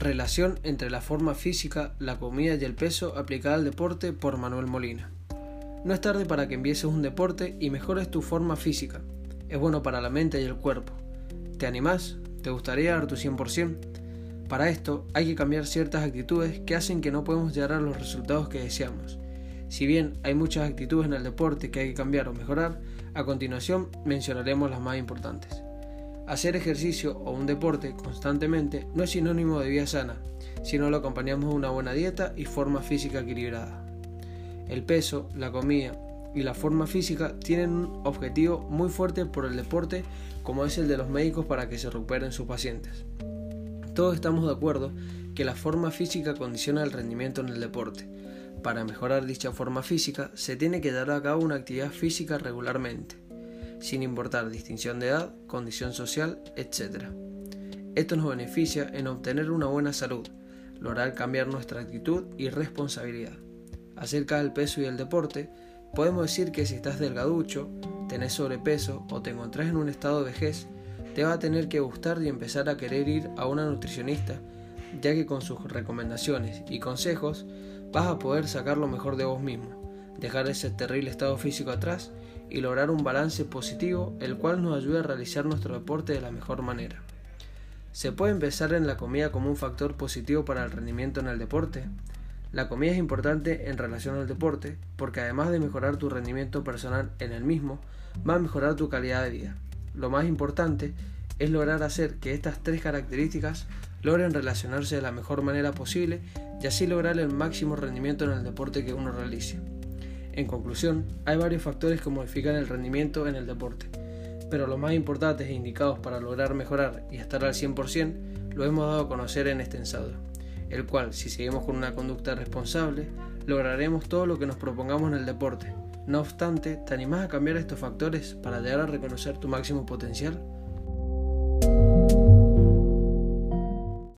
Relación entre la forma física, la comida y el peso aplicada al deporte por Manuel Molina. No es tarde para que empieces un deporte y mejores tu forma física. Es bueno para la mente y el cuerpo. ¿Te animás? ¿Te gustaría dar tu 100%? Para esto hay que cambiar ciertas actitudes que hacen que no podemos llegar a los resultados que deseamos. Si bien hay muchas actitudes en el deporte que hay que cambiar o mejorar, a continuación mencionaremos las más importantes. Hacer ejercicio o un deporte constantemente no es sinónimo de vida sana, sino lo acompañamos de una buena dieta y forma física equilibrada. El peso, la comida y la forma física tienen un objetivo muy fuerte por el deporte como es el de los médicos para que se recuperen sus pacientes. Todos estamos de acuerdo que la forma física condiciona el rendimiento en el deporte. Para mejorar dicha forma física se tiene que dar a cabo una actividad física regularmente sin importar distinción de edad, condición social, etc. Esto nos beneficia en obtener una buena salud, lograr cambiar nuestra actitud y responsabilidad. Acerca del peso y el deporte, podemos decir que si estás delgaducho, tenés sobrepeso o te encontrás en un estado de vejez, te va a tener que gustar y empezar a querer ir a una nutricionista, ya que con sus recomendaciones y consejos vas a poder sacar lo mejor de vos mismo, dejar ese terrible estado físico atrás y lograr un balance positivo el cual nos ayude a realizar nuestro deporte de la mejor manera. ¿Se puede empezar en la comida como un factor positivo para el rendimiento en el deporte? La comida es importante en relación al deporte porque además de mejorar tu rendimiento personal en el mismo, va a mejorar tu calidad de vida. Lo más importante es lograr hacer que estas tres características logren relacionarse de la mejor manera posible y así lograr el máximo rendimiento en el deporte que uno realice. En conclusión, hay varios factores que modifican el rendimiento en el deporte, pero los más importantes e indicados para lograr mejorar y estar al 100% lo hemos dado a conocer en este ensayo, el cual, si seguimos con una conducta responsable, lograremos todo lo que nos propongamos en el deporte. No obstante, ¿te animás a cambiar estos factores para llegar a reconocer tu máximo potencial?